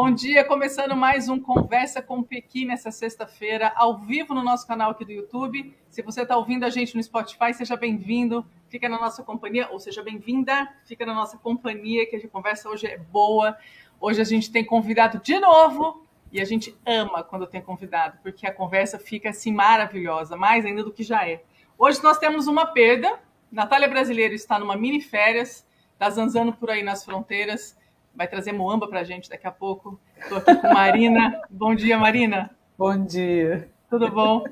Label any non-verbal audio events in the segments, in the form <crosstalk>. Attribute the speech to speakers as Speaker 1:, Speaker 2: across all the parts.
Speaker 1: Bom dia, começando mais um Conversa com Pequi nessa sexta-feira, ao vivo no nosso canal aqui do YouTube. Se você está ouvindo a gente no Spotify, seja bem-vindo, fica na nossa companhia, ou seja bem-vinda, fica na nossa companhia, que a conversa hoje é boa. Hoje a gente tem convidado de novo e a gente ama quando tem convidado, porque a conversa fica assim maravilhosa, mais ainda do que já é. Hoje nós temos uma perda. Natália Brasileiro está numa mini férias, está zanzando por aí nas fronteiras vai trazer Moamba para a gente daqui a pouco. Estou aqui com Marina. bom dia, Marina.
Speaker 2: Bom dia.
Speaker 1: Tudo bom?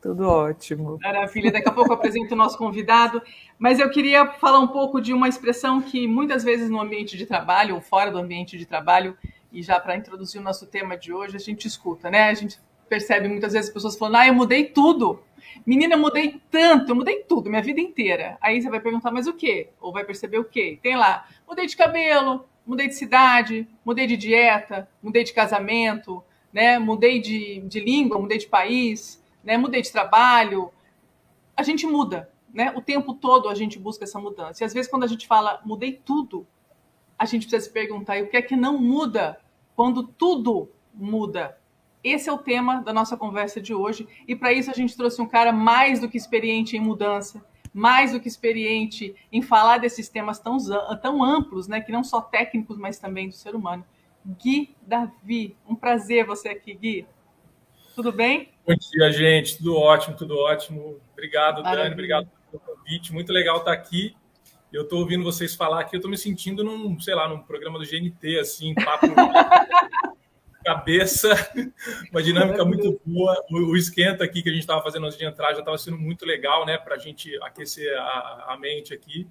Speaker 2: Tudo ótimo.
Speaker 1: Maravilha. Daqui a pouco eu apresento o nosso convidado. Mas eu queria falar um pouco de uma expressão que muitas vezes no ambiente de trabalho ou fora do ambiente de trabalho, e já para introduzir o nosso tema de hoje, a gente escuta, né? A gente percebe muitas vezes pessoas falando: ah, eu mudei tudo. Menina, eu mudei tanto, eu mudei tudo, minha vida inteira. Aí você vai perguntar, mas o quê? Ou vai perceber o quê? Tem lá, mudei de cabelo, mudei de cidade, mudei de dieta, mudei de casamento, né? mudei de, de língua, mudei de país, né? mudei de trabalho. A gente muda, né? O tempo todo a gente busca essa mudança. E às vezes quando a gente fala mudei tudo, a gente precisa se perguntar e o que é que não muda quando tudo muda? Esse é o tema da nossa conversa de hoje e para isso a gente trouxe um cara mais do que experiente em mudança, mais do que experiente em falar desses temas tão, tão amplos, né, que não só técnicos, mas também do ser humano. Gui Davi, um prazer você aqui, Gui. Tudo bem?
Speaker 3: Bom dia, gente. Tudo ótimo, tudo ótimo. Obrigado, Maravilha. Dani. Obrigado pelo convite. Muito legal estar aqui. Eu estou ouvindo vocês falar aqui, eu estou me sentindo num, sei lá, num programa do GNT, assim, papo <laughs> cabeça, <laughs> uma dinâmica muito boa. O, o, esquenta aqui que a gente estava fazendo antes de entrar já estava sendo muito legal, né, para a gente aquecer a, a, mente aqui.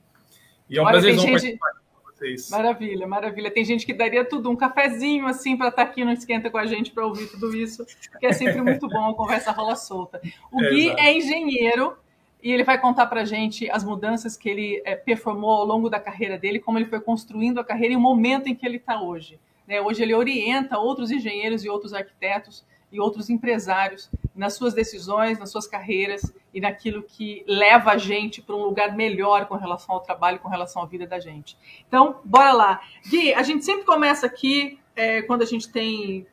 Speaker 3: E é um prazer gente... participar com vocês.
Speaker 1: Maravilha, maravilha. Tem gente que daria tudo, um cafezinho assim para estar tá aqui no esquenta com a gente para ouvir tudo isso, que é sempre muito bom, a conversa rola solta. O é, Gui exato. é engenheiro. E ele vai contar para a gente as mudanças que ele é, performou ao longo da carreira dele, como ele foi construindo a carreira e o momento em que ele está hoje. Né? Hoje ele orienta outros engenheiros e outros arquitetos e outros empresários nas suas decisões, nas suas carreiras e naquilo que leva a gente para um lugar melhor com relação ao trabalho, com relação à vida da gente. Então, bora lá. Gui, a gente sempre começa aqui, é, quando a gente tem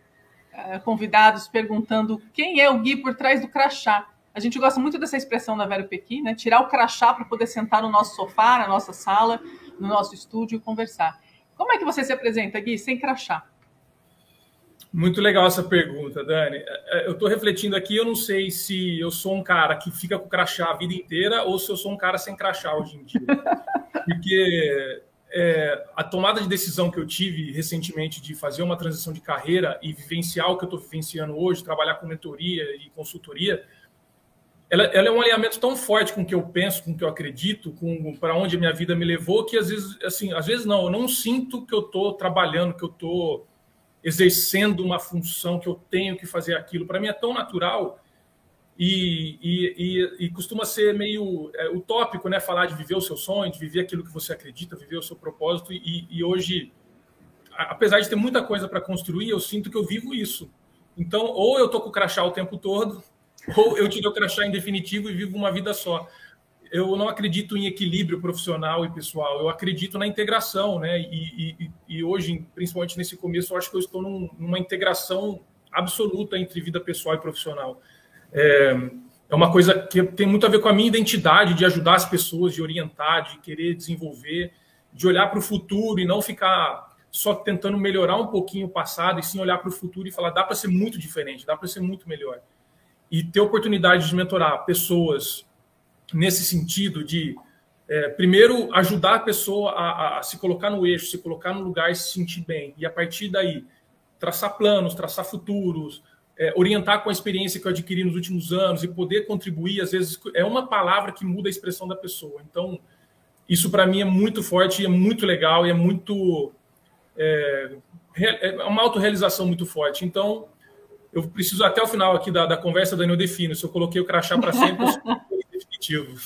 Speaker 1: é, convidados perguntando quem é o Gui por trás do crachá. A gente gosta muito dessa expressão da Vera Pequi, né? Tirar o crachá para poder sentar no nosso sofá, na nossa sala, no nosso estúdio e conversar. Como é que você se apresenta, Gui, sem crachá?
Speaker 3: Muito legal essa pergunta, Dani. É, é, eu estou refletindo aqui, eu não sei se eu sou um cara que fica com crachá a vida inteira ou se eu sou um cara sem crachá hoje em dia. <laughs> Porque é, a tomada de decisão que eu tive recentemente de fazer uma transição de carreira e vivenciar o que eu estou vivenciando hoje, trabalhar com mentoria e consultoria, ela, ela, é um alinhamento tão forte com o que eu penso, com o que eu acredito, com para onde a minha vida me levou, que às vezes, assim, às vezes não, eu não sinto que eu estou trabalhando, que eu estou exercendo uma função, que eu tenho que fazer aquilo. Para mim é tão natural e, e, e, e costuma ser meio é, utópico, né? Falar de viver o seu sonho, de viver aquilo que você acredita, viver o seu propósito. E, hoje, apesar de ter muita coisa para construir, eu sinto que eu vivo isso. Então, ou eu estou com o crachá o tempo todo, ou eu tirei o crachá em definitivo e vivo uma vida só. Eu não acredito em equilíbrio profissional e pessoal, eu acredito na integração, né? E, e, e hoje, principalmente nesse começo, eu acho que eu estou num, numa integração absoluta entre vida pessoal e profissional. É, é uma coisa que tem muito a ver com a minha identidade de ajudar as pessoas, de orientar, de querer desenvolver, de olhar para o futuro e não ficar só tentando melhorar um pouquinho o passado, e sim olhar para o futuro e falar: dá para ser muito diferente, dá para ser muito melhor e ter oportunidade de mentorar pessoas nesse sentido de, é, primeiro, ajudar a pessoa a, a, se colocar no eixo, se colocar no lugar e se sentir bem. E a partir daí, traçar planos, traçar futuros, é, orientar com a experiência que eu adquiri nos últimos anos e poder contribuir, às vezes, é uma palavra que muda a expressão da pessoa. Então, isso para mim é muito forte, é muito legal e é muito. É, é uma autorrealização muito forte. Então, eu preciso até o final aqui da, da conversa, Dani, eu defino. Se eu coloquei o crachá para sempre, eu <laughs> definitivo.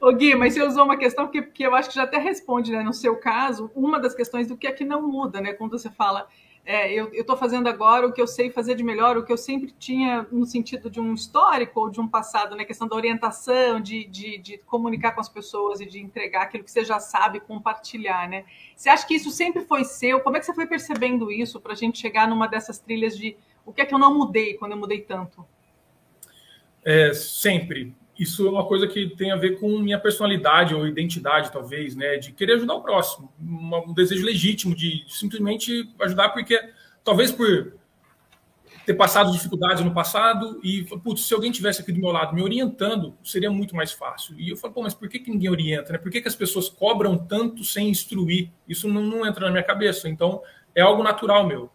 Speaker 1: Ô Gui, mas você usou uma questão que, que eu acho que já até responde, né? No seu caso, uma das questões do que é que não muda, né? Quando você fala, é, eu estou fazendo agora o que eu sei fazer de melhor, o que eu sempre tinha no sentido de um histórico ou de um passado, né? Questão da orientação, de, de, de comunicar com as pessoas e de entregar aquilo que você já sabe, compartilhar, né? Você acha que isso sempre foi seu? Como é que você foi percebendo isso para a gente chegar numa dessas trilhas de o que é que eu não mudei quando eu mudei tanto?
Speaker 3: É, sempre. Isso é uma coisa que tem a ver com minha personalidade ou identidade, talvez, né? De querer ajudar o próximo. Um desejo legítimo de simplesmente ajudar, porque talvez por ter passado dificuldades no passado e, putz, se alguém tivesse aqui do meu lado me orientando, seria muito mais fácil. E eu falo, pô, mas por que, que ninguém orienta, né? Por que, que as pessoas cobram tanto sem instruir? Isso não, não entra na minha cabeça. Então, é algo natural meu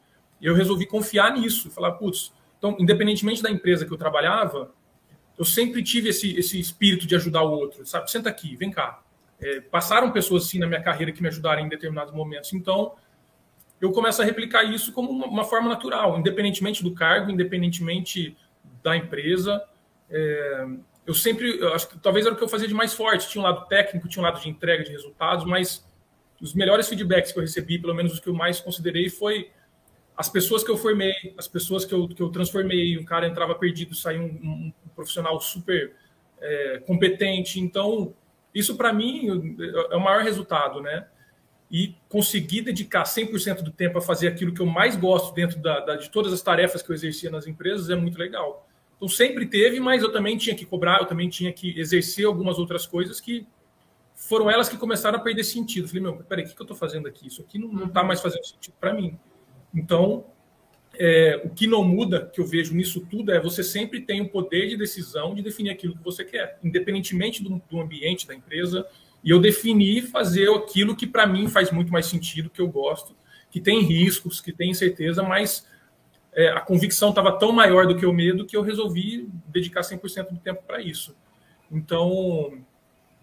Speaker 3: eu resolvi confiar nisso, falar, putz, então, independentemente da empresa que eu trabalhava, eu sempre tive esse, esse espírito de ajudar o outro, sabe? Senta aqui, vem cá. É, passaram pessoas assim na minha carreira que me ajudaram em determinados momentos, então eu começo a replicar isso como uma, uma forma natural, independentemente do cargo, independentemente da empresa. É, eu sempre, eu acho que talvez era o que eu fazia de mais forte. Tinha um lado técnico, tinha um lado de entrega de resultados, mas os melhores feedbacks que eu recebi, pelo menos os que eu mais considerei, foi as pessoas que eu formei, as pessoas que eu, que eu transformei, um cara entrava perdido, saiu um, um, um profissional super é, competente. Então, isso para mim é o maior resultado, né? E conseguir dedicar 100% do tempo a fazer aquilo que eu mais gosto dentro da, da, de todas as tarefas que eu exercia nas empresas é muito legal. Então, sempre teve, mas eu também tinha que cobrar, eu também tinha que exercer algumas outras coisas que foram elas que começaram a perder sentido. Falei, meu, peraí, o que, que eu estou fazendo aqui? Isso aqui não está mais fazendo sentido para mim. Então, é, o que não muda, que eu vejo nisso tudo, é você sempre tem o poder de decisão de definir aquilo que você quer, independentemente do, do ambiente da empresa. E eu defini fazer aquilo que para mim faz muito mais sentido, que eu gosto, que tem riscos, que tem incerteza, mas é, a convicção estava tão maior do que o medo que eu resolvi dedicar 100% do tempo para isso. Então,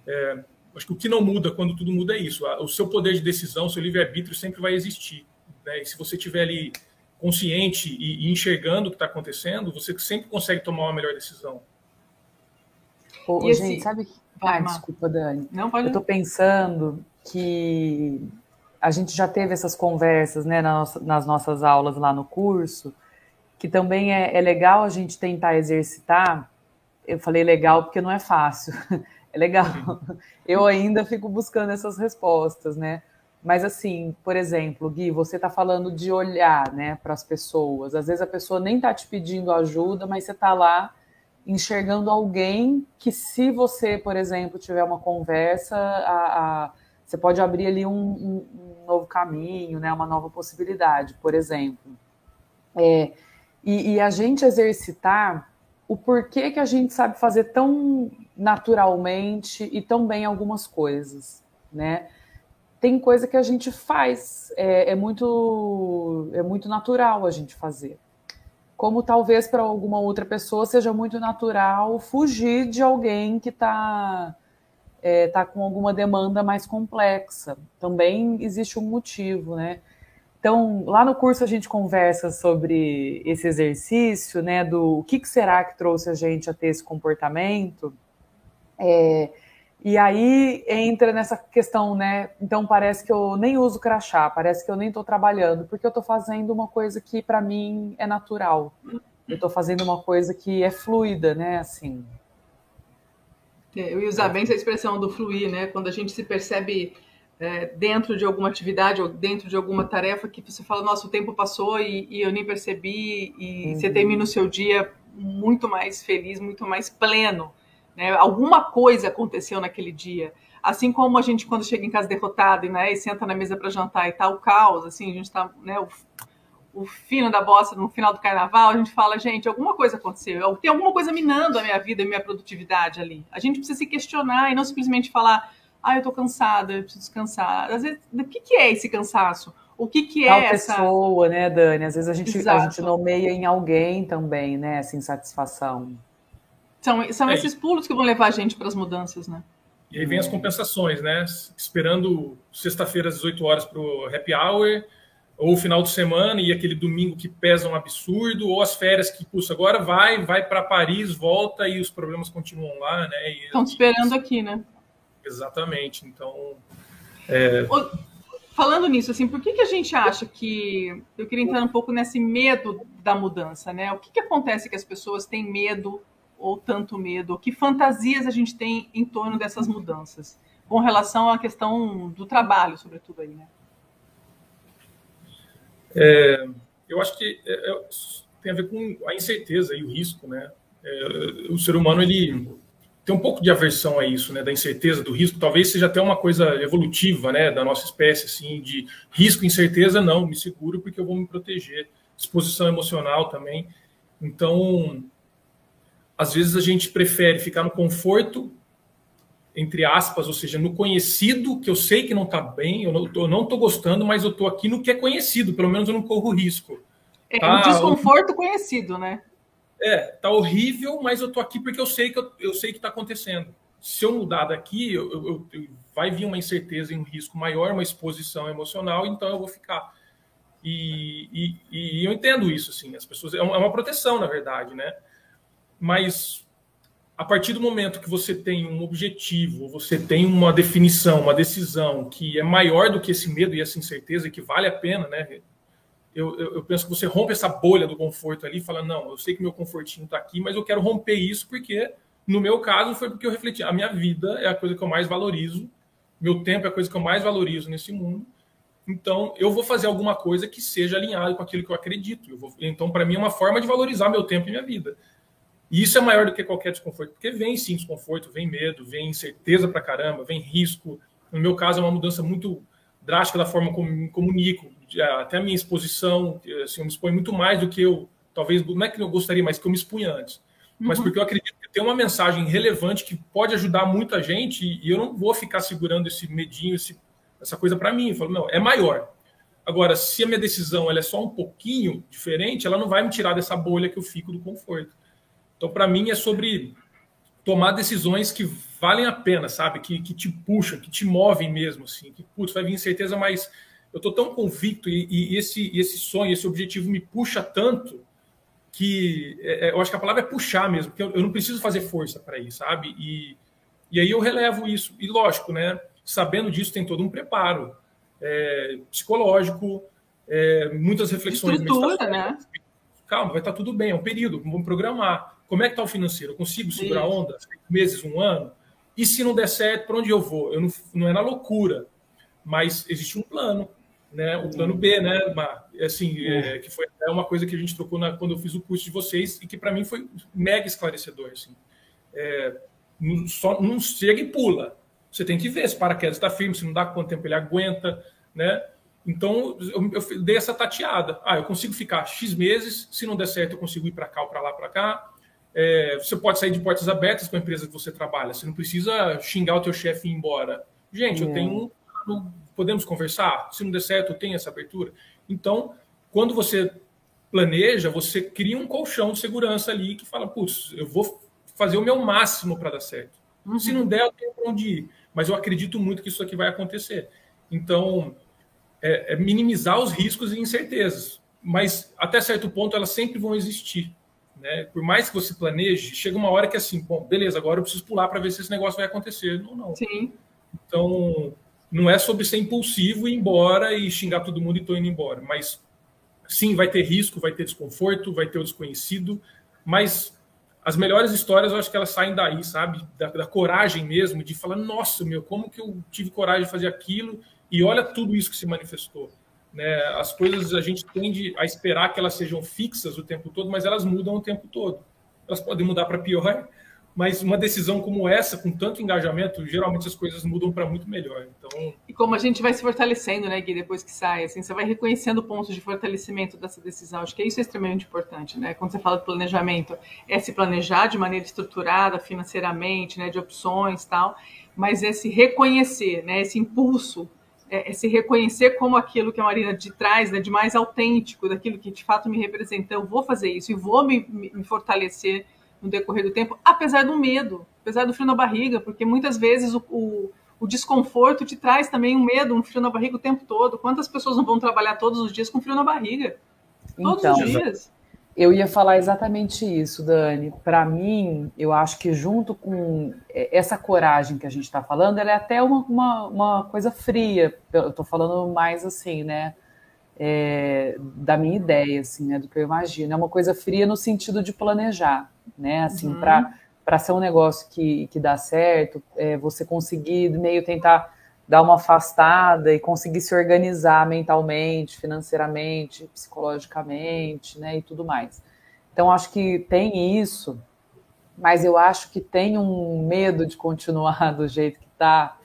Speaker 3: é, acho que o que não muda quando tudo muda é isso. O seu poder de decisão, o seu livre-arbítrio sempre vai existir. Né? E se você estiver ali consciente e, e enxergando o que está acontecendo, você sempre consegue tomar uma melhor decisão.
Speaker 2: Ô, gente, assim, sabe que. Ah, desculpa, Dani. Não, pode... Eu estou pensando que a gente já teve essas conversas né, nas nossas aulas lá no curso, que também é, é legal a gente tentar exercitar. Eu falei legal porque não é fácil. <laughs> É legal. Eu ainda fico buscando essas respostas, né? Mas assim, por exemplo, Gui, você está falando de olhar, né, para as pessoas. Às vezes a pessoa nem está te pedindo ajuda, mas você está lá enxergando alguém que, se você, por exemplo, tiver uma conversa, a, a, você pode abrir ali um, um, um, novo caminho, né, uma nova possibilidade, por exemplo. É, e, e a gente exercitar o porquê que a gente sabe fazer tão naturalmente e tão bem algumas coisas, né? Tem coisa que a gente faz, é, é, muito, é muito natural a gente fazer. Como talvez para alguma outra pessoa seja muito natural fugir de alguém que está é, tá com alguma demanda mais complexa. Também existe um motivo, né? Então, lá no curso a gente conversa sobre esse exercício, né? Do o que, que será que trouxe a gente a ter esse comportamento. É, e aí entra nessa questão, né? Então parece que eu nem uso crachá, parece que eu nem estou trabalhando, porque eu estou fazendo uma coisa que para mim é natural. Eu estou fazendo uma coisa que é fluida, né? Assim.
Speaker 1: É, eu ia usar bem essa expressão do fluir, né? Quando a gente se percebe é, dentro de alguma atividade ou dentro de alguma tarefa que você fala, nossa, o tempo passou e, e eu nem percebi, e uhum. você termina o seu dia muito mais feliz, muito mais pleno né? Alguma coisa aconteceu naquele dia. Assim como a gente, quando chega em casa derrotado né, e senta na mesa para jantar e tá o caos, assim, a gente está né, o, o fino da bossa no final do carnaval, a gente fala, gente, alguma coisa aconteceu, tem alguma coisa minando a minha vida e a minha produtividade ali. A gente precisa se questionar e não simplesmente falar, ah, eu tô cansada, eu preciso descansar. Às vezes, o que, que é esse cansaço? O que, que é Tal essa
Speaker 2: pessoa, né, Dani? Às vezes a gente, a gente nomeia em alguém também, né, essa insatisfação.
Speaker 1: São, são é, esses pulos que vão levar a gente para as mudanças, né?
Speaker 3: E aí vem as compensações, né? Esperando sexta-feira às 18 horas para o happy hour, ou o final de semana e aquele domingo que pesa um absurdo, ou as férias que, puxa, agora vai, vai para Paris, volta e os problemas continuam lá, né?
Speaker 1: Estão esperando aqui, né?
Speaker 3: Exatamente. Então. É...
Speaker 1: Falando nisso, assim, por que, que a gente acha que. Eu queria entrar um pouco nesse medo da mudança, né? O que, que acontece que as pessoas têm medo ou tanto medo? Que fantasias a gente tem em torno dessas mudanças? Com relação à questão do trabalho, sobretudo aí, né?
Speaker 3: É, eu acho que é, é, tem a ver com a incerteza e o risco, né? É, o ser humano ele tem um pouco de aversão a isso, né? Da incerteza, do risco. Talvez seja até uma coisa evolutiva, né? Da nossa espécie, assim, de risco incerteza, não, me seguro porque eu vou me proteger. Exposição emocional também. Então, às vezes a gente prefere ficar no conforto entre aspas, ou seja, no conhecido, que eu sei que não está bem, eu não estou gostando, mas eu estou aqui no que é conhecido, pelo menos eu não corro risco.
Speaker 1: É tá, um desconforto conhecido, né?
Speaker 3: É, tá horrível, mas eu estou aqui porque eu sei que eu, eu sei que está acontecendo. Se eu mudar daqui, eu, eu, eu, vai vir uma incerteza e um risco maior, uma exposição emocional, então eu vou ficar. E, e, e eu entendo isso, assim, as pessoas é uma, é uma proteção, na verdade, né? Mas a partir do momento que você tem um objetivo, você tem uma definição, uma decisão que é maior do que esse medo e essa incerteza, que vale a pena, né? Eu, eu, eu penso que você rompe essa bolha do conforto ali e fala: não, eu sei que meu confortinho está aqui, mas eu quero romper isso porque, no meu caso, foi porque eu refleti. A minha vida é a coisa que eu mais valorizo, meu tempo é a coisa que eu mais valorizo nesse mundo. Então, eu vou fazer alguma coisa que seja alinhado com aquilo que eu acredito. Eu vou, então, para mim, é uma forma de valorizar meu tempo e minha vida. E isso é maior do que qualquer desconforto, porque vem sim desconforto, vem medo, vem incerteza para caramba, vem risco. No meu caso, é uma mudança muito drástica da forma como me comunico, até a minha exposição, assim, eu me exponho muito mais do que eu, talvez, não é que eu gostaria, mas que eu me expunha antes. Mas uhum. porque eu acredito que tem uma mensagem relevante que pode ajudar muita gente e eu não vou ficar segurando esse medinho, esse, essa coisa para mim. Eu falo, não, é maior. Agora, se a minha decisão ela é só um pouquinho diferente, ela não vai me tirar dessa bolha que eu fico do conforto. Então, para mim, é sobre tomar decisões que valem a pena, sabe? Que, que te puxam, que te movem mesmo, assim. Que, putz, vai vir incerteza, mas eu estou tão convicto e, e, esse, esse sonho, esse objetivo me puxa tanto que é, é, eu acho que a palavra é puxar mesmo, porque eu, eu não preciso fazer força para isso, sabe? E, e aí eu relevo isso. E lógico, né? Sabendo disso, tem todo um preparo é, psicológico, é, muitas reflexões.
Speaker 1: Estrutura, né?
Speaker 3: Calma, vai estar tá tudo bem, é um período, vamos programar. Como é que está o financeiro? Eu consigo segurar a onda? Meses, um ano? E se não der certo, para onde eu vou? Eu não, não é na loucura, mas existe um plano, né? O plano B, né, Mar? É assim, é, que foi uma coisa que a gente trocou na, quando eu fiz o curso de vocês e que para mim foi mega esclarecedor. Assim. É, não, só, não chega e pula. Você tem que ver se o paraquedas está firme, se não dá quanto tempo ele aguenta, né? Então, eu, eu, dei essa tateada. Ah, eu consigo ficar X meses, se não der certo, eu consigo ir para cá ou para lá, para cá. É, você pode sair de portas abertas com a empresa que você trabalha. Você não precisa xingar o teu chefe e ir embora. Gente, é. eu tenho podemos conversar? Se não der certo, eu tenho essa abertura. Então, quando você planeja, você cria um colchão de segurança ali que fala, putz, eu vou fazer o meu máximo para dar certo. Uhum. Se não der, eu tenho para onde ir. Mas eu acredito muito que isso aqui vai acontecer. Então, é, é minimizar os riscos e incertezas. Mas, até certo ponto, elas sempre vão existir. Né? Por mais que você planeje, chega uma hora que é assim, bom, beleza, agora eu preciso pular para ver se esse negócio vai acontecer. Não, não.
Speaker 1: Sim.
Speaker 3: Então, não é sobre ser impulsivo e ir embora e xingar todo mundo e tô indo embora. Mas sim, vai ter risco, vai ter desconforto, vai ter o desconhecido, mas as melhores histórias eu acho que elas saem daí, sabe? Da, da coragem mesmo, de falar, nossa, meu, como que eu tive coragem de fazer aquilo e olha tudo isso que se manifestou. Né? As coisas a gente tende a esperar que elas sejam fixas o tempo todo, mas elas mudam o tempo todo. Elas podem mudar para pior, mas uma decisão como essa, com tanto engajamento, geralmente as coisas mudam para muito melhor. Então...
Speaker 1: E como a gente vai se fortalecendo, né, Gui, depois que sai, assim, você vai reconhecendo pontos de fortalecimento dessa decisão. Acho que isso é extremamente importante, né? Quando você fala de planejamento, é se planejar de maneira estruturada, financeiramente, né, de opções tal, mas é se reconhecer, né, esse impulso é, é, se reconhecer como aquilo que uma Marina de trás, né, de mais autêntico, daquilo que de fato me representa. Eu vou fazer isso e vou me, me fortalecer no decorrer do tempo, apesar do medo, apesar do frio na barriga, porque muitas vezes o, o, o desconforto te traz também um medo, um frio na barriga o tempo todo. Quantas pessoas não vão trabalhar todos os dias com frio na barriga? Todos então, os dias.
Speaker 2: Eu ia falar exatamente isso, Dani. Para mim, eu acho que junto com essa coragem que a gente está falando, ela é até uma, uma, uma coisa fria. Eu estou falando mais assim, né? É, da minha ideia, assim, né? Do que eu imagino. É uma coisa fria no sentido de planejar, né? Assim, uhum. para ser um negócio que, que dá certo, é, você conseguir meio tentar dar uma afastada e conseguir se organizar mentalmente, financeiramente, psicologicamente, né, e tudo mais. Então acho que tem isso, mas eu acho que tem um medo de continuar <laughs> do jeito que está,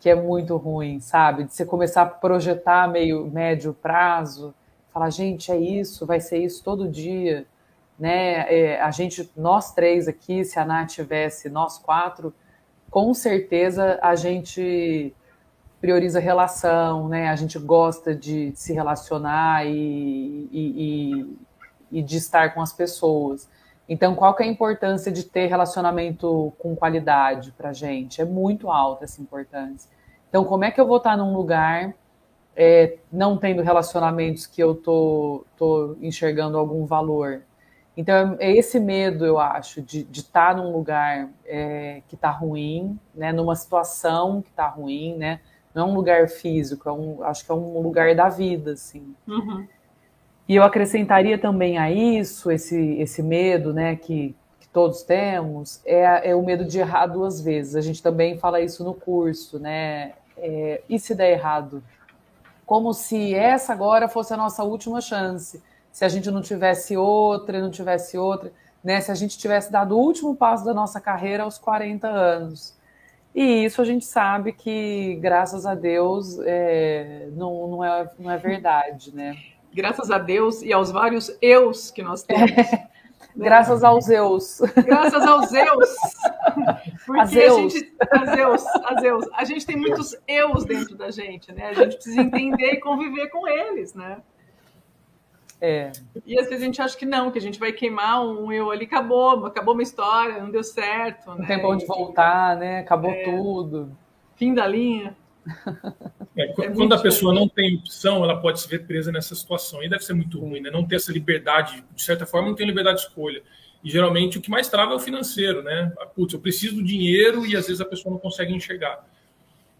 Speaker 2: que é muito ruim, sabe? De você começar a projetar meio médio prazo, falar, gente, é isso, vai ser isso todo dia, né? É, a gente, nós três aqui, se a Nath tivesse, nós quatro, com certeza a gente prioriza relação, né? A gente gosta de se relacionar e, e, e, de estar com as pessoas. Então, qual que é a importância de ter relacionamento com qualidade para gente? É muito alta essa importância. Então, como é que eu vou estar num lugar é, não tendo relacionamentos que eu tô, tô enxergando algum valor? Então, é esse medo, eu acho, de, de estar num lugar é, que está ruim, né, numa situação que está ruim, né, não é um lugar físico, é um, acho que é um lugar da vida, assim. Uhum. E eu acrescentaria também a isso, esse, esse medo, né, que, que todos temos, é, é o medo de errar duas vezes. A gente também fala isso no curso, né? É, e se der errado? Como se essa agora fosse a nossa última chance. Se a gente não tivesse outra, não tivesse outra, né? Se a gente tivesse dado o último passo da nossa carreira aos 40 anos. E isso a gente sabe que, graças a Deus, é, não, não, é, não é verdade, né?
Speaker 1: Graças a Deus e aos vários eus que nós temos. É. <laughs>
Speaker 2: Graças aos eus.
Speaker 1: Graças aos eus. <laughs> Porque a, Zeus. a gente. A Zeus, a Zeus. A gente tem muitos eus dentro da gente, né? A gente precisa entender e conviver com eles, né? É. E às vezes a gente acha que não, que a gente vai queimar um eu ali, acabou, acabou uma história, não deu certo.
Speaker 2: Não né? tem pra onde voltar, né? Acabou é. tudo.
Speaker 1: Fim da linha.
Speaker 3: É, é quando a pessoa não tem opção, ela pode se ver presa nessa situação. E deve ser muito ruim, né? Não ter essa liberdade, de certa forma, não tem liberdade de escolha. E geralmente o que mais trava é o financeiro, né? Putz, eu preciso do dinheiro e às vezes a pessoa não consegue enxergar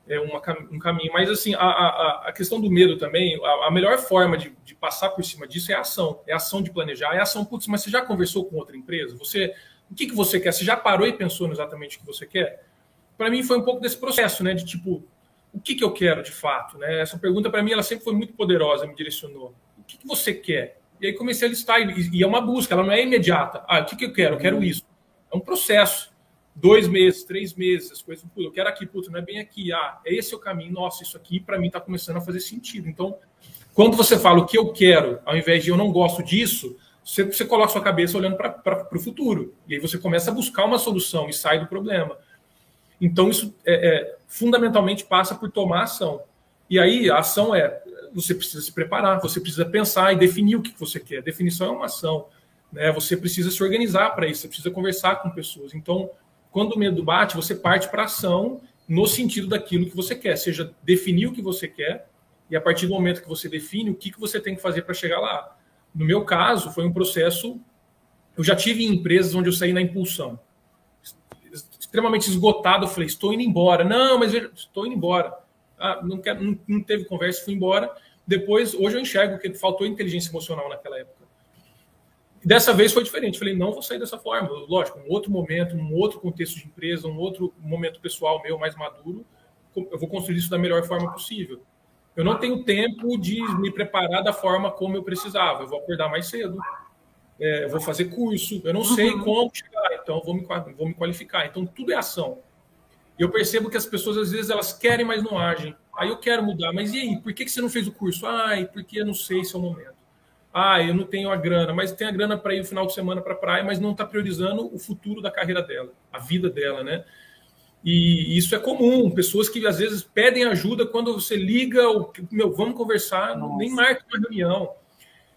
Speaker 3: é uma, um caminho. Mas, assim, a, a, a questão do medo também, a, a melhor forma de, de, passar por cima disso é a ação. É a ação de planejar, é a ação, putz, mas você já conversou com outra empresa? Você, o que, que você quer? Você já parou e pensou exatamente o que você quer? Para mim foi um pouco desse processo, né? De tipo, o que, que eu quero de fato? Né? Essa pergunta, para mim, ela sempre foi muito poderosa, me direcionou. O que, que você quer? E aí comecei a listar, e, e é uma busca, ela não é imediata. Ah, o que, que eu quero? Eu quero isso. É um processo dois meses, três meses, as coisas, eu quero aqui, puta, não é bem aqui, ah, é esse o caminho, nossa, isso aqui para mim está começando a fazer sentido. Então, quando você fala o que eu quero, ao invés de eu não gosto disso, você, você coloca sua cabeça olhando para o futuro. E aí você começa a buscar uma solução e sai do problema. Então, isso é, é, fundamentalmente passa por tomar ação. E aí, a ação é: você precisa se preparar, você precisa pensar e definir o que você quer. Definição é uma ação. Né? Você precisa se organizar para isso, você precisa conversar com pessoas. Então, quando o medo bate, você parte para ação no sentido daquilo que você quer, seja definir o que você quer e a partir do momento que você define o que, que você tem que fazer para chegar lá. No meu caso, foi um processo. Eu já tive em empresas onde eu saí na impulsão, extremamente esgotado. Eu falei, estou indo embora. Não, mas estou indo embora. Ah, não, quero, não, não teve conversa, fui embora. Depois, hoje eu enxergo que faltou inteligência emocional naquela época. E dessa vez foi diferente. Falei, não vou sair dessa forma. Lógico, um outro momento, um outro contexto de empresa, um outro momento pessoal meu mais maduro, eu vou construir isso da melhor forma possível. Eu não tenho tempo de me preparar da forma como eu precisava. Eu vou acordar mais cedo, é, vou fazer curso, eu não sei uhum. como chegar, então vou me, vou me qualificar. Então tudo é ação. E eu percebo que as pessoas às vezes elas querem, mas não agem. Aí eu quero mudar, mas e aí? Por que, que você não fez o curso? Ai, porque eu não sei se é o momento. Ah, eu não tenho a grana, mas tem a grana para ir no final de semana para a praia, mas não está priorizando o futuro da carreira dela, a vida dela, né? E isso é comum, pessoas que às vezes pedem ajuda quando você liga, ou, meu, vamos conversar, Nossa. nem marca uma reunião.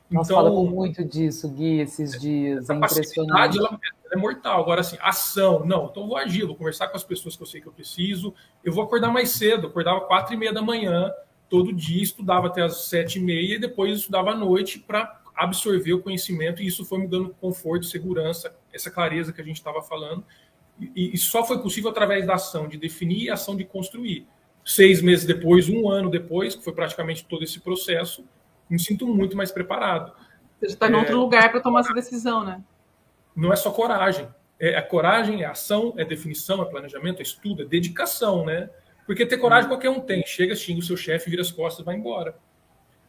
Speaker 2: Nós então, falamos muito disso, Gui, esses dias. É impressionante.
Speaker 3: Ela, ela é mortal. Agora, assim, ação, não. Então, vou agir, vou conversar com as pessoas que eu sei que eu preciso. Eu vou acordar mais cedo. Eu acordava quatro e meia da manhã, todo dia, estudava até as sete e meia e depois estudava à noite para absorver o conhecimento. E isso foi me dando conforto, segurança, essa clareza que a gente estava falando. E, e só foi possível através da ação, de definir e ação de construir. Seis meses depois, um ano depois, que foi praticamente todo esse processo, me sinto muito mais preparado.
Speaker 1: Você está em outro é, lugar para tomar essa decisão, né?
Speaker 3: Não é só coragem. É a coragem, é ação, é definição, é planejamento, é estudo, é dedicação, né? Porque ter coragem qualquer um tem. Chega, xinga o seu chefe, vira as costas, vai embora.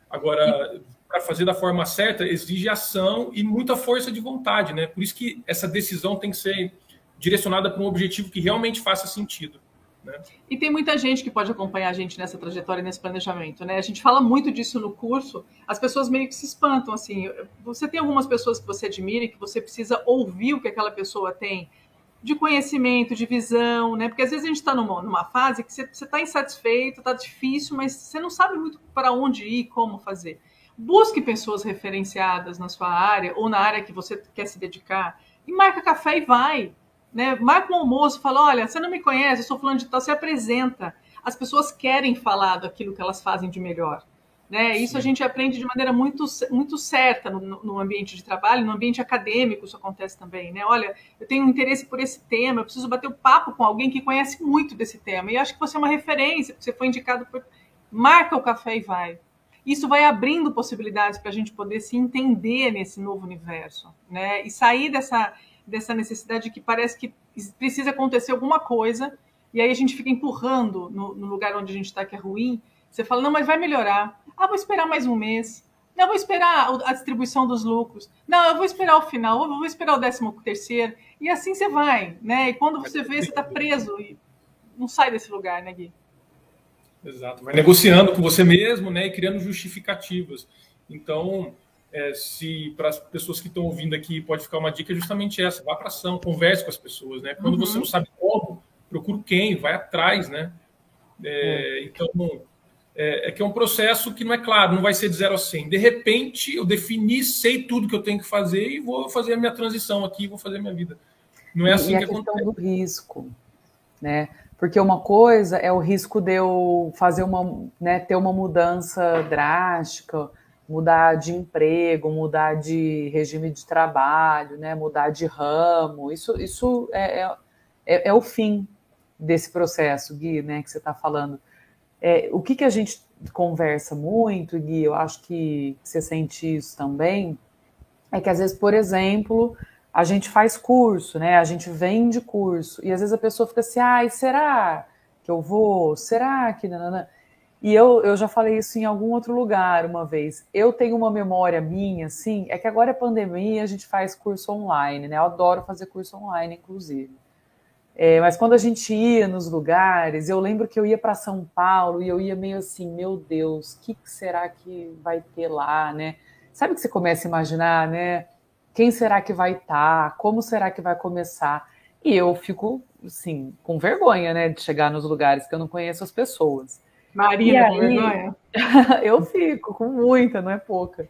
Speaker 3: Agora, para fazer da forma certa, exige ação e muita força de vontade, né? Por isso que essa decisão tem que ser direcionada para um objetivo que realmente faça sentido. Né?
Speaker 1: E tem muita gente que pode acompanhar a gente nessa trajetória, nesse planejamento, né? A gente fala muito disso no curso, as pessoas meio que se espantam, assim. Você tem algumas pessoas que você admira e que você precisa ouvir o que aquela pessoa tem de conhecimento, de visão, né? Porque às vezes a gente está numa, numa, fase que você está insatisfeito, está difícil, mas você não sabe muito para onde ir, como fazer. Busque pessoas referenciadas na sua área ou na área que você quer se dedicar e marca café e vai né? Marca um almoço, fala: olha, você não me conhece, eu sou fulano de tal, se apresenta. As pessoas querem falar daquilo que elas fazem de melhor. Né? Isso a gente aprende de maneira muito, muito certa no, no, ambiente de trabalho, no ambiente acadêmico isso acontece também. Né? Olha, eu tenho um interesse por esse tema, eu preciso bater o um papo com alguém que conhece muito desse tema. E acho que você é uma referência, você foi indicado por. Marca o café e vai. Isso vai abrindo possibilidades para a gente poder se entender nesse novo universo, né? E sair dessa dessa necessidade que parece que precisa acontecer alguma coisa, e aí a gente fica empurrando no, no lugar onde a gente está, que é ruim. Você fala, não, mas vai melhorar. Ah, vou esperar mais um mês. Não, vou esperar a distribuição dos lucros. Não, eu vou esperar o final, eu vou esperar o décimo terceiro. E assim você vai, né? E quando você vê, você está preso e não sai desse lugar, né, Gui?
Speaker 3: Exato. Vai negociando com você mesmo, né? E criando justificativas. Então, é, se para as pessoas que estão ouvindo aqui pode ficar uma dica é justamente essa: vá para ação, converse com as pessoas, né? Quando uhum. você não sabe como, procura quem, vai atrás, né? É, uhum. Então, é, é, que é um processo que não é claro, não vai ser de zero a 100. De repente, eu defini, sei tudo que eu tenho que fazer e vou fazer a minha transição aqui, vou fazer a minha vida. Não é assim
Speaker 2: e que a acontece. questão do risco, né? Porque uma coisa é o risco de eu fazer uma, né, ter uma mudança drástica, mudar de emprego, mudar de regime de trabalho, né, mudar de ramo. Isso, isso é, é, é, é o fim desse processo, Gui, né, que você está falando. É, o que, que a gente conversa muito, Gui, eu acho que você sente isso também, é que às vezes, por exemplo, a gente faz curso, né? A gente vende curso, e às vezes a pessoa fica assim, ai, será que eu vou? Será que. Nanana? E eu, eu já falei isso em algum outro lugar uma vez. Eu tenho uma memória minha, assim, é que agora é pandemia, a gente faz curso online, né? Eu adoro fazer curso online, inclusive. É, mas quando a gente ia nos lugares, eu lembro que eu ia para São Paulo e eu ia meio assim, meu Deus, o que, que será que vai ter lá, né? Sabe que você começa a imaginar, né? Quem será que vai estar? Tá? Como será que vai começar? E eu fico, assim, com vergonha, né, de chegar nos lugares que eu não conheço as pessoas.
Speaker 1: Marina, aí, com vergonha? <laughs>
Speaker 2: eu fico com muita, não é pouca.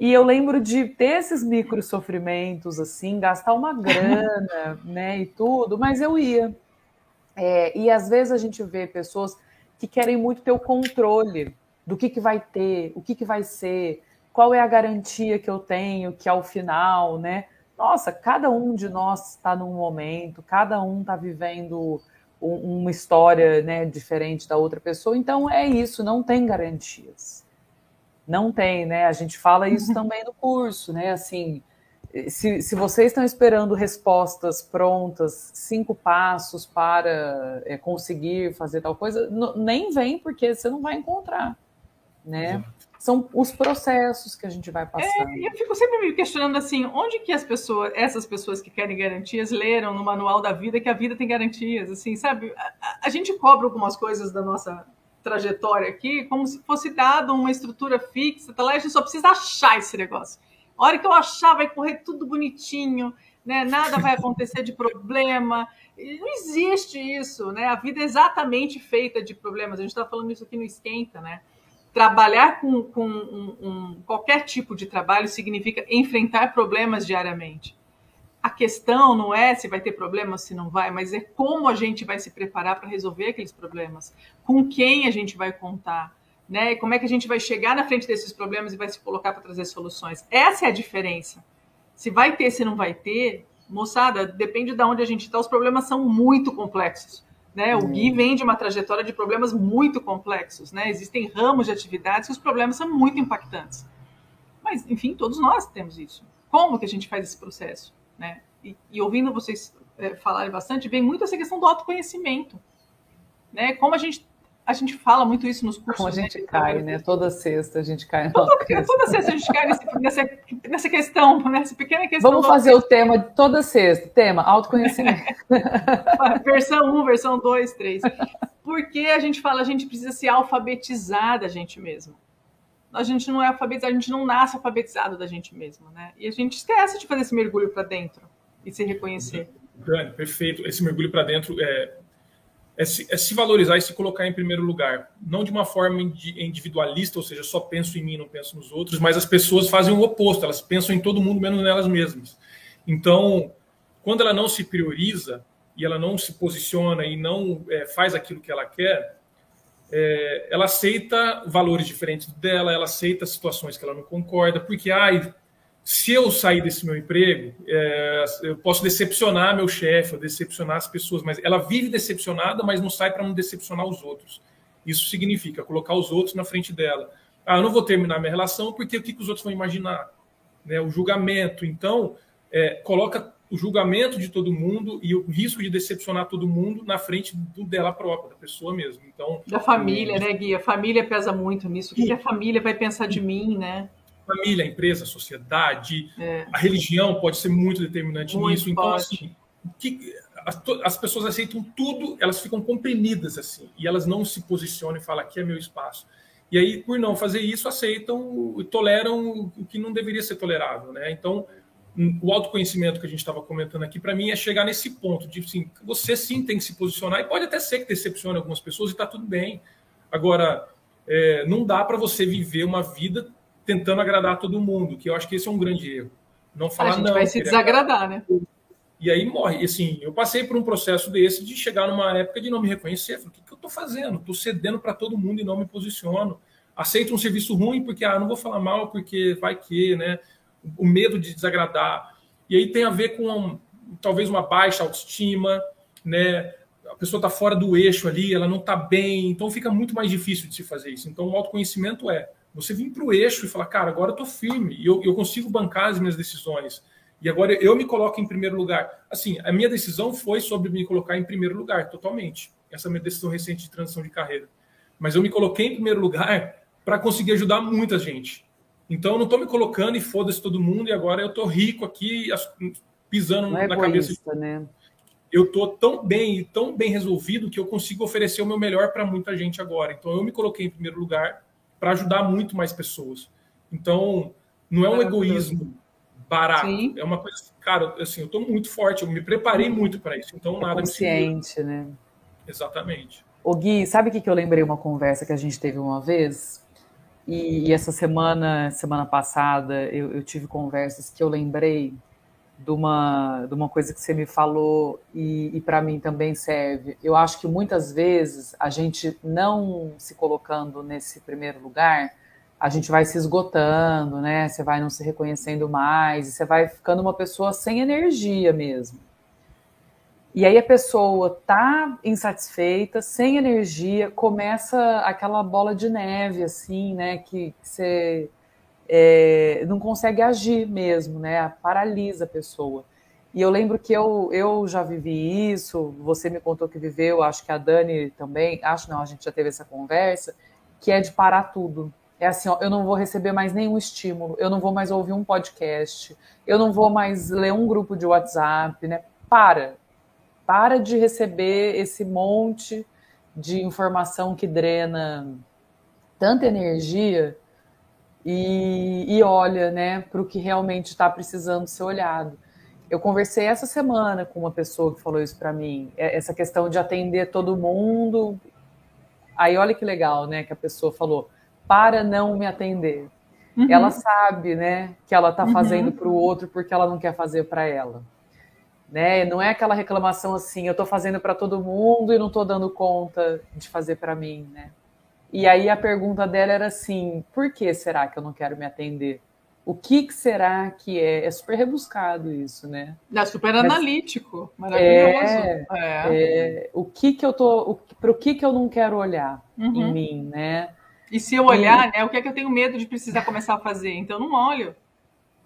Speaker 2: E eu lembro de ter esses micro sofrimentos, assim, gastar uma grana, <laughs> né, e tudo, mas eu ia. É, e às vezes a gente vê pessoas que querem muito ter o controle do que, que vai ter, o que, que vai ser, qual é a garantia que eu tenho que ao final, né? Nossa, cada um de nós está num momento, cada um está vivendo uma história né, diferente da outra pessoa. Então é isso, não tem garantias. Não tem, né? A gente fala isso uhum. também no curso, né? Assim, se, se vocês estão esperando respostas prontas, cinco passos para é, conseguir fazer tal coisa, nem vem, porque você não vai encontrar, né? São os processos que a gente vai é, passando.
Speaker 1: É, eu fico sempre me questionando assim, onde que as pessoas, essas pessoas que querem garantias, leram no manual da vida que a vida tem garantias, assim, sabe? A, a gente cobra algumas coisas da nossa trajetória aqui como se fosse dado uma estrutura fixa, tá lá, a gente só precisa achar esse negócio. A hora que eu achar, vai correr tudo bonitinho, né? Nada vai acontecer de problema. Não existe isso, né? A vida é exatamente feita de problemas. A gente está falando isso aqui no Esquenta, né? trabalhar com, com um, um, qualquer tipo de trabalho significa enfrentar problemas diariamente. A questão não é se vai ter problema ou se não vai, mas é como a gente vai se preparar para resolver aqueles problemas, com quem a gente vai contar, né? Como é que a gente vai chegar na frente desses problemas e vai se colocar para trazer soluções. Essa é a diferença. Se vai ter, se não vai ter, moçada, depende de onde a gente está, os problemas são muito complexos. Né? O Gui vem de uma trajetória de problemas muito complexos. Né? Existem ramos de atividades que os problemas são muito impactantes. Mas, enfim, todos nós temos isso. Como que a gente faz esse processo? Né? E, e ouvindo vocês é, falarem bastante, vem muito essa questão do autoconhecimento. Né? Como a gente a gente fala muito isso nos cursos.
Speaker 2: Como a gente né? cai, né? Toda sexta a gente cai.
Speaker 1: Toda, toda sexta a gente cai nesse, nessa, nessa questão, nessa pequena questão.
Speaker 2: Vamos fazer o tema de toda sexta. Tema, autoconhecimento. <laughs>
Speaker 1: versão 1, versão 2, 3. Porque a gente fala, a gente precisa se alfabetizar da gente mesmo. A gente não é alfabetizado, a gente não nasce alfabetizado da gente mesmo, né? E a gente esquece de fazer esse mergulho para dentro e se reconhecer.
Speaker 3: Dani, perfeito. Esse mergulho para dentro é é se, é se, valorizar e se colocar em primeiro lugar. Não de uma forma individualista, ou seja, só penso em mim, não penso nos outros, mas as pessoas fazem o oposto, elas pensam em todo mundo menos nelas mesmas. Então, quando ela não se prioriza e ela não se posiciona e não é, faz aquilo que ela quer, é, ela aceita valores diferentes dela, ela aceita situações que ela não concorda, porque ai, se eu sair desse meu emprego, é, eu posso decepcionar meu chefe, decepcionar as pessoas, mas ela vive decepcionada, mas não sai para não decepcionar os outros. Isso significa colocar os outros na frente dela. Ah, eu não vou terminar minha relação porque o que, que os outros vão imaginar? Né, o julgamento. Então, é, coloca o julgamento de todo mundo e o risco de decepcionar todo mundo na frente do dela própria, da pessoa mesmo. Então,
Speaker 1: da família, é... né, Gui? A família pesa muito nisso. O que, que a família vai pensar de mim, né?
Speaker 3: família, empresa, sociedade, é. a religião pode ser muito determinante muito nisso. Então, assim, que, as, as, pessoas aceitam tudo, elas ficam comprimidas assim, e elas não se posicionam e falam aqui é meu espaço. E aí, por não fazer isso, aceitam e toleram o que não deveria ser tolerável, né? Então, o autoconhecimento que a gente estava comentando aqui, para mim, é chegar nesse ponto de, assim, você sim tem que se posicionar, e pode até ser que decepcione algumas pessoas e está tudo bem. Agora, é, não dá para você viver uma vida tentando agradar todo mundo, que eu acho que esse é um grande erro. Não falar
Speaker 1: a gente
Speaker 3: não.
Speaker 1: vai se desagradar, né?
Speaker 3: E aí morre. E, assim, eu passei por um processo desse de chegar numa época de não me reconhecer. Falei, o que, que eu estou fazendo? Estou cedendo para todo mundo e não me posiciono. Aceito um serviço ruim porque, ah, não vou falar mal porque vai que, né? O medo de desagradar. E aí tem a ver com talvez uma baixa autoestima, né? A pessoa está fora do eixo ali, ela não está bem, então fica muito mais difícil de se fazer isso. Então o autoconhecimento é você vir para o eixo e falar, cara, agora eu estou firme e eu, eu consigo bancar as minhas decisões. E agora eu me coloco em primeiro lugar. Assim, a minha decisão foi sobre me colocar em primeiro lugar, totalmente. Essa é a minha decisão recente de transição de carreira. Mas eu me coloquei em primeiro lugar para conseguir ajudar muita gente. Então eu não estou me colocando e foda-se todo mundo e agora eu estou rico aqui, pisando é na cabeça. Né? Eu estou tão bem e tão bem resolvido que eu consigo oferecer o meu melhor para muita gente agora. Então eu me coloquei em primeiro lugar para ajudar muito mais pessoas. Então, não é um egoísmo barato, Sim. é uma coisa, cara, assim, eu estou muito forte, eu me preparei muito para isso, então é nada
Speaker 2: consciente, né?
Speaker 3: Exatamente.
Speaker 2: O Gui, sabe o que, que eu lembrei uma conversa que a gente teve uma vez? E, e essa semana, semana passada, eu, eu tive conversas que eu lembrei de uma, de uma coisa que você me falou e, e para mim também serve. Eu acho que muitas vezes a gente não se colocando nesse primeiro lugar, a gente vai se esgotando, né? Você vai não se reconhecendo mais, você vai ficando uma pessoa sem energia mesmo. E aí a pessoa tá insatisfeita, sem energia, começa aquela bola de neve, assim, né? Que, você é, não consegue agir mesmo, né? Paralisa a pessoa. E eu lembro que eu, eu já vivi isso, você me contou que viveu, acho que a Dani também, acho não, a gente já teve essa conversa, que é de parar tudo. É assim, ó, eu não vou receber mais nenhum estímulo, eu não vou mais ouvir um podcast, eu não vou mais ler um grupo de WhatsApp, né? Para. Para de receber esse monte de informação que drena tanta energia e, e olha né, para o que realmente está precisando ser olhado. Eu conversei essa semana com uma pessoa que falou isso para mim, é, essa questão de atender todo mundo. Aí olha que legal, né, que a pessoa falou, para não me atender. Uhum. Ela sabe, né, que ela está fazendo uhum. para o outro porque ela não quer fazer para ela. Né? Não é aquela reclamação assim, eu estou fazendo para todo mundo e não estou dando conta de fazer para mim, né? E aí a pergunta dela era assim: por que será que eu não quero me atender? O que, que será que é? É super rebuscado isso, né?
Speaker 1: É super Mas, analítico, maravilhoso. É,
Speaker 2: é. É, o que que eu tô, para o que que eu não quero olhar uhum. em mim, né?
Speaker 1: E se eu olhar, e, né? O que é que eu tenho medo de precisar começar a fazer? Então não olho.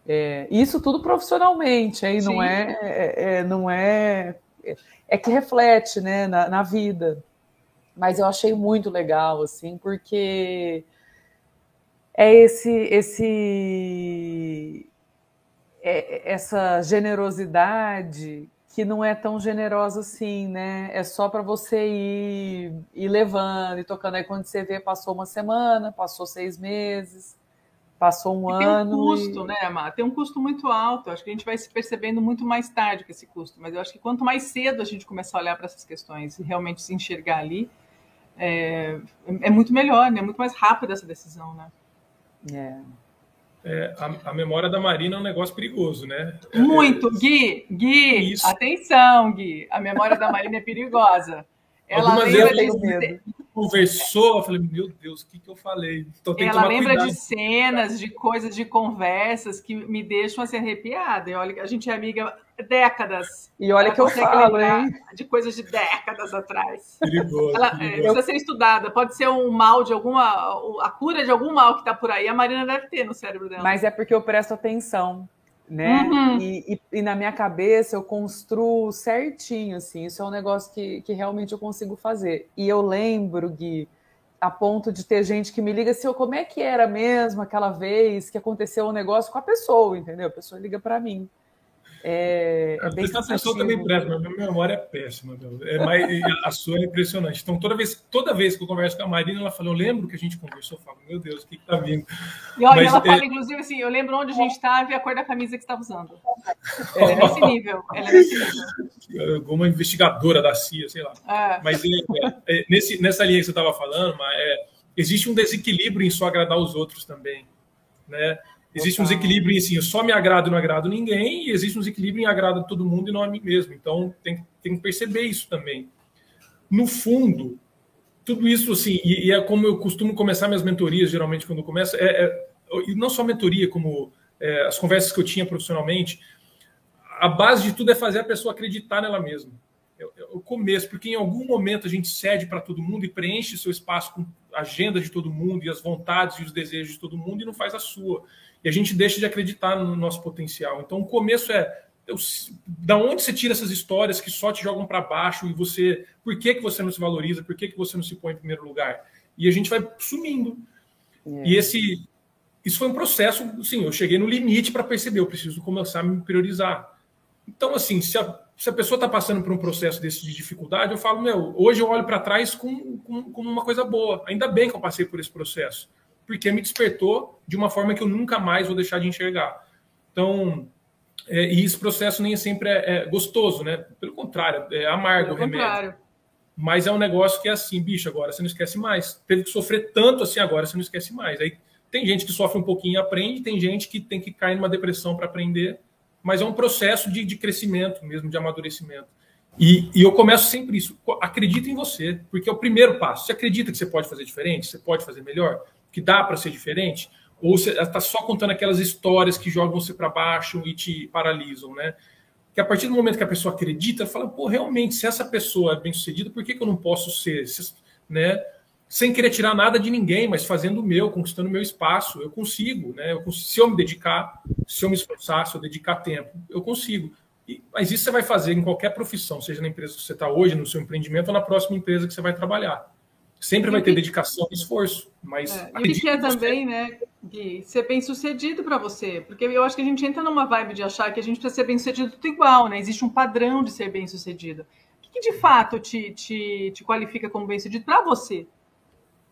Speaker 2: É, isso tudo profissionalmente, aí não é, é, é, não é, é que reflete, né, na, na vida mas eu achei muito legal, assim, porque é esse, esse, é essa generosidade que não é tão generosa assim, né? É só para você ir, ir levando e tocando. Aí quando você vê, passou uma semana, passou seis meses, passou um e ano.
Speaker 1: Tem um custo, e... né, Mar? Tem um custo muito alto. Acho que a gente vai se percebendo muito mais tarde com esse custo. Mas eu acho que quanto mais cedo a gente começar a olhar para essas questões e realmente se enxergar ali, é, é muito melhor, né? Muito mais rápida essa decisão, né?
Speaker 3: É. É, a, a, memória da Marina é um negócio perigoso, né?
Speaker 1: É, muito, Gui, Gui, Isso. atenção, Gui. A memória da Marina é perigosa.
Speaker 3: Ela Algumas lembra de conversou, eu falei, meu Deus, o que, que eu falei?
Speaker 1: Ela lembra cuidado. de cenas, de coisas, de conversas que me deixam assim arrepiada. E olha, a gente é amiga décadas.
Speaker 2: E olha que eu falo, hein?
Speaker 1: De coisas de décadas atrás. Perigoso, Ela perigoso. É, precisa ser estudada. Pode ser um mal de alguma. a cura de algum mal que está por aí. A Marina deve ter no cérebro dela.
Speaker 2: Mas é porque eu presto atenção né? Uhum. E, e, e, na minha cabeça eu construo certinho, assim, isso é um negócio que, que realmente eu consigo fazer. E eu lembro, Gui, a ponto de ter gente que me liga assim, oh, como é que era mesmo aquela vez que aconteceu um negócio com a pessoa, entendeu? A pessoa liga para mim. É, é bem
Speaker 3: a pessoa também presta, mas minha memória é péssima. É mais, a sua é impressionante. Então, toda vez, toda vez que eu converso com a Marina, ela fala: Eu lembro que a gente conversou. Eu falo: Meu Deus, o que está vindo?
Speaker 1: E olha, mas, ela é... fala, inclusive, assim: Eu lembro onde a gente estava e a cor da camisa que estava usando. Ela é nesse <laughs> nível. Ela é nesse nível.
Speaker 3: Alguma investigadora da CIA, sei lá. É. Mas é, é, nesse, nessa linha que você estava falando, existe um desequilíbrio em só agradar os outros também. Né? Existe um desequilíbrio em assim, eu só me agrado e não agrado ninguém, e existe um desequilíbrio em agrado todo mundo e não a mim mesmo. Então, tem, tem que perceber isso também. No fundo, tudo isso, assim, e, e, é como eu costumo começar minhas mentorias, geralmente, quando eu começo, é, é e não só mentoria, como é, as conversas que eu tinha profissionalmente, a base de tudo é fazer a pessoa acreditar nela mesma. É, é o começo, porque em algum momento a gente cede para todo mundo e preenche seu espaço com a agenda de todo mundo e as vontades e os desejos de todo mundo e não faz a sua e a gente deixa de acreditar no nosso potencial. Então, o começo é eu, da onde você tira essas histórias que só te jogam para baixo e você, por que, que você não se valoriza, por que, que você não se põe em primeiro lugar? E a gente vai sumindo. É. E esse, isso foi um processo, sim, eu cheguei no limite para perceber, eu preciso começar a me priorizar. Então, assim, se a, se a pessoa está passando por um processo desse de dificuldade, eu falo, meu, hoje eu olho para trás com, com, com uma coisa boa. Ainda bem que eu passei por esse processo porque me despertou de uma forma que eu nunca mais vou deixar de enxergar. Então, é, e esse processo nem sempre é, é, gostoso, né? Pelo contrário, é amargo Pelo o remédio. Contrário. Mas é um negócio que é assim, bicho, agora você não esquece mais. Teve que sofrer tanto assim, agora você não esquece mais. Aí tem gente que sofre um pouquinho e aprende, tem gente que tem que cair numa depressão para aprender, mas é um processo de, de crescimento mesmo, de amadurecimento. E, e, eu começo sempre isso. Acredita em você, porque é o primeiro passo. Você acredita que você pode fazer diferente, você pode fazer melhor? Que dá para ser diferente? Ou você está só contando aquelas histórias que jogam você para baixo e te paralisam, né? Que a partir do momento que a pessoa acredita, fala, pô, realmente, se essa pessoa é bem sucedida, por que, que eu não posso ser, né? Sem querer tirar nada de ninguém, mas fazendo o meu, conquistando o meu espaço, eu consigo, né? Eu, se eu me dedicar, se eu me esforçar, se eu dedicar tempo, eu consigo. E, mas isso você vai fazer em qualquer profissão, seja na empresa que você está hoje, no seu empreendimento, ou na próxima empresa que você vai trabalhar. Sempre vai ter dedicação e esforço, mas.
Speaker 1: É, e o que é também, né, Gui, ser bem sucedido para você. Porque eu acho que a gente entra numa vibe de achar que a gente precisa ser bem sucedido tudo igual, né? Existe um padrão de ser bem sucedido. O que, de fato te, te, te qualifica como bem sucedido para você?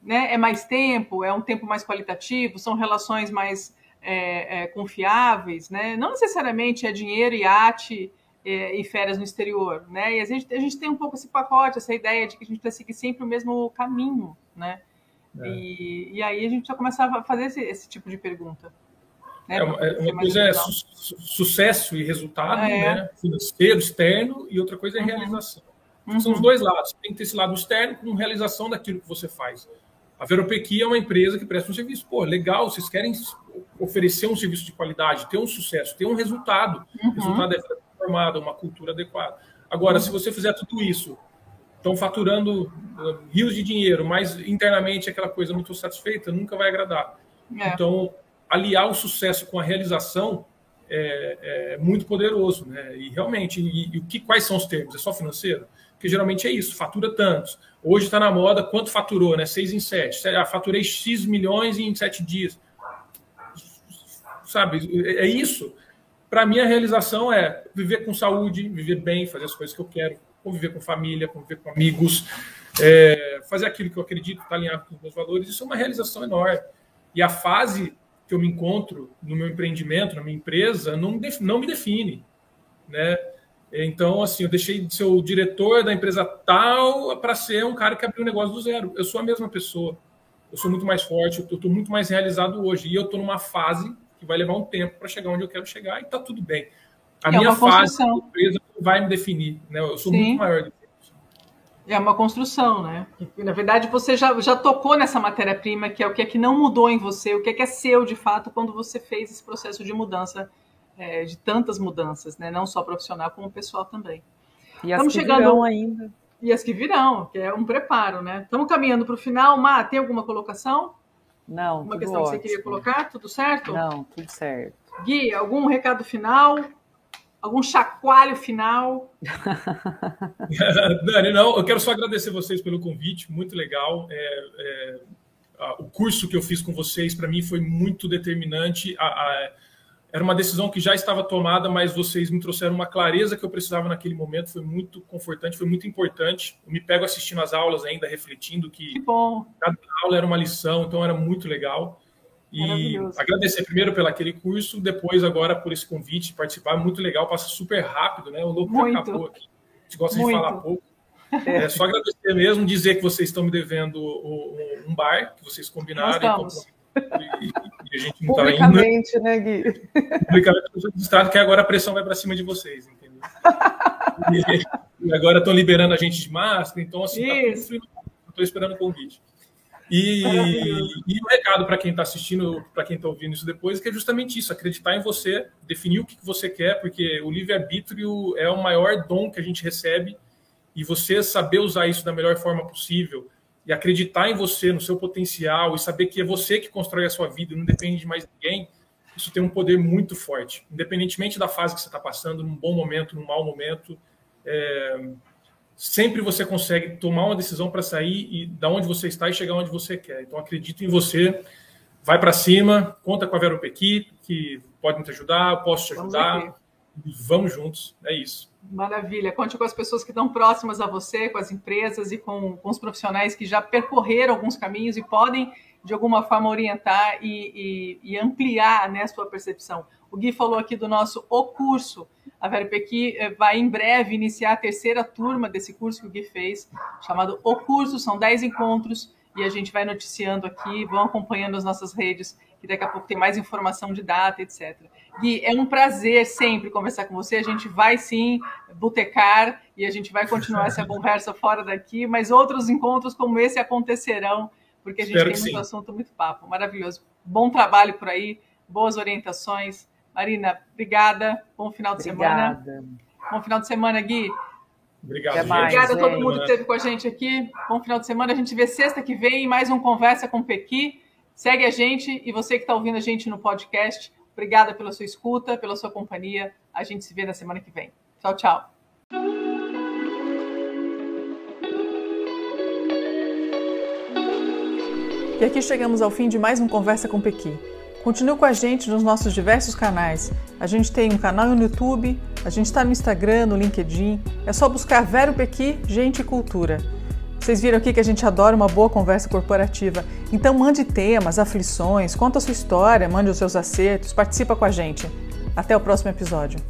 Speaker 1: Né? É mais tempo? É um tempo mais qualitativo? São relações mais é, é, confiáveis? Né? Não necessariamente é dinheiro, iate é, e férias no exterior, né? E a gente, a gente tem um pouco esse pacote, essa ideia de que a gente precisa seguir sempre o mesmo caminho, né? É. E, e aí a gente já começava a fazer esse, esse tipo de pergunta.
Speaker 3: Né? É, uma, é uma coisa é su sucesso e resultado ah, é. né? financeiro, externo, e outra coisa é uhum. realização. Uhum. São os dois lados. Tem que ter esse lado externo com realização daquilo que você faz. A Veropequi é uma empresa que presta um serviço. Pô, legal, vocês querem oferecer um serviço de qualidade, ter um sucesso, ter um resultado. Uhum. O resultado é formado, uma cultura adequada. Agora, se você fizer tudo isso, estão faturando uh, rios de dinheiro, mas internamente aquela coisa muito satisfeita, nunca vai agradar. É. Então, aliar o sucesso com a realização é, é muito poderoso, né? E realmente, e, e, o que, quais são os termos? É só financeiro? Porque geralmente é isso, fatura tantos. Hoje está na moda, quanto faturou, né? Seis em sete. Ah, faturei X milhões em sete dias. Sabe, é isso. Para mim, a realização é viver com saúde, viver bem, fazer as coisas que eu quero, conviver com família, conviver com amigos, é, fazer aquilo que eu acredito, estar alinhado com os meus valores. Isso é uma realização enorme. E a fase que eu me encontro no meu empreendimento, na minha empresa, não, não me define, né? Então, assim, eu deixei de ser o diretor da empresa tal para ser um cara que abriu um negócio do zero. Eu sou a mesma pessoa. Eu sou muito mais forte, eu estou muito mais realizado hoje. E eu estou numa fase que vai levar um tempo para chegar onde eu quero chegar e está tudo bem. A é minha fase da empresa vai me definir. Né? Eu sou Sim. muito maior do que
Speaker 1: é uma construção, né? Na verdade, você já, já tocou nessa matéria-prima, que é o que é que não mudou em você, o que é que é seu de fato quando você fez esse processo de mudança, é, de tantas mudanças, né? Não só profissional, como pessoal também.
Speaker 2: E as Estamos que chegando... virão ainda.
Speaker 1: E as que virão, que é um preparo, né? Estamos caminhando para o final. Má, tem alguma colocação?
Speaker 2: Não,
Speaker 1: Uma questão ótimo. que você queria colocar? Tudo certo?
Speaker 2: Não, tudo certo.
Speaker 1: Gui, algum recado final? algum chacoalho final? <laughs>
Speaker 3: Dani, não, eu quero só agradecer vocês pelo convite, muito legal. É, é, a, o curso que eu fiz com vocês, para mim, foi muito determinante. A, a, era uma decisão que já estava tomada, mas vocês me trouxeram uma clareza que eu precisava naquele momento. Foi muito confortante, foi muito importante. Eu me pego assistindo as aulas ainda, refletindo que,
Speaker 1: que
Speaker 3: cada aula era uma lição, então era muito legal. E agradecer primeiro pelo aquele curso, depois agora por esse convite, participar, muito legal, passa super rápido, né? O louco acabou aqui. A gente gosta muito. de falar pouco. É só agradecer mesmo, dizer que vocês estão me devendo um bar que vocês combinaram. Então,
Speaker 1: e, e, a gente não está Publicamente, né, Gui?
Speaker 3: Publicamente, que agora a pressão vai para cima de vocês, entendeu? E, e agora estão liberando a gente de máscara, então assim, tá Estou esperando o convite. E, e o recado para quem está assistindo, para quem está ouvindo isso depois, que é justamente isso: acreditar em você, definir o que você quer, porque o livre-arbítrio é o maior dom que a gente recebe, e você saber usar isso da melhor forma possível, e acreditar em você, no seu potencial, e saber que é você que constrói a sua vida, não depende de mais ninguém, isso tem um poder muito forte. Independentemente da fase que você está passando, num bom momento, num mau momento. É sempre você consegue tomar uma decisão para sair e da onde você está e chegar onde você quer. Então acredito em você, vai para cima, conta com a Vero Pequi, que pode me ajudar, eu posso te ajudar. Vamos, vamos juntos, é isso.
Speaker 1: Maravilha. Conte com as pessoas que estão próximas a você, com as empresas e com, com os profissionais que já percorreram alguns caminhos e podem, de alguma forma, orientar e, e, e ampliar né, a sua percepção. O Gui falou aqui do nosso O Curso. A Vera Pequi eh, vai em breve iniciar a terceira turma desse curso que o Gui fez, chamado O Curso. São dez encontros e a gente vai noticiando aqui, vão acompanhando as nossas redes, que daqui a pouco tem mais informação de data, etc. Gui, é um prazer sempre conversar com você. A gente vai sim botecar e a gente vai continuar essa <laughs> conversa fora daqui, mas outros encontros como esse acontecerão, porque a gente Espero tem muito sim. assunto, muito papo. Maravilhoso. Bom trabalho por aí, boas orientações. Marina, obrigada. Bom final de obrigada. semana. Bom final de semana, Gui.
Speaker 3: Obrigado. Até
Speaker 1: mais, obrigada a todo mundo que esteve com a gente aqui. Bom final de semana. A gente vê sexta que vem mais um Conversa com Pequi. Segue a gente e você que está ouvindo a gente no podcast, obrigada pela sua escuta, pela sua companhia. A gente se vê na semana que vem. Tchau, tchau. E aqui chegamos ao fim de mais um Conversa com Pequi. Continue com a gente nos nossos diversos canais. A gente tem um canal no YouTube, a gente está no Instagram, no LinkedIn. É só buscar Vero Pequi, Gente e Cultura. Vocês viram aqui que a gente adora uma boa conversa corporativa. Então mande temas, aflições, conta a sua história, mande os seus acertos, participa com a gente. Até o próximo episódio.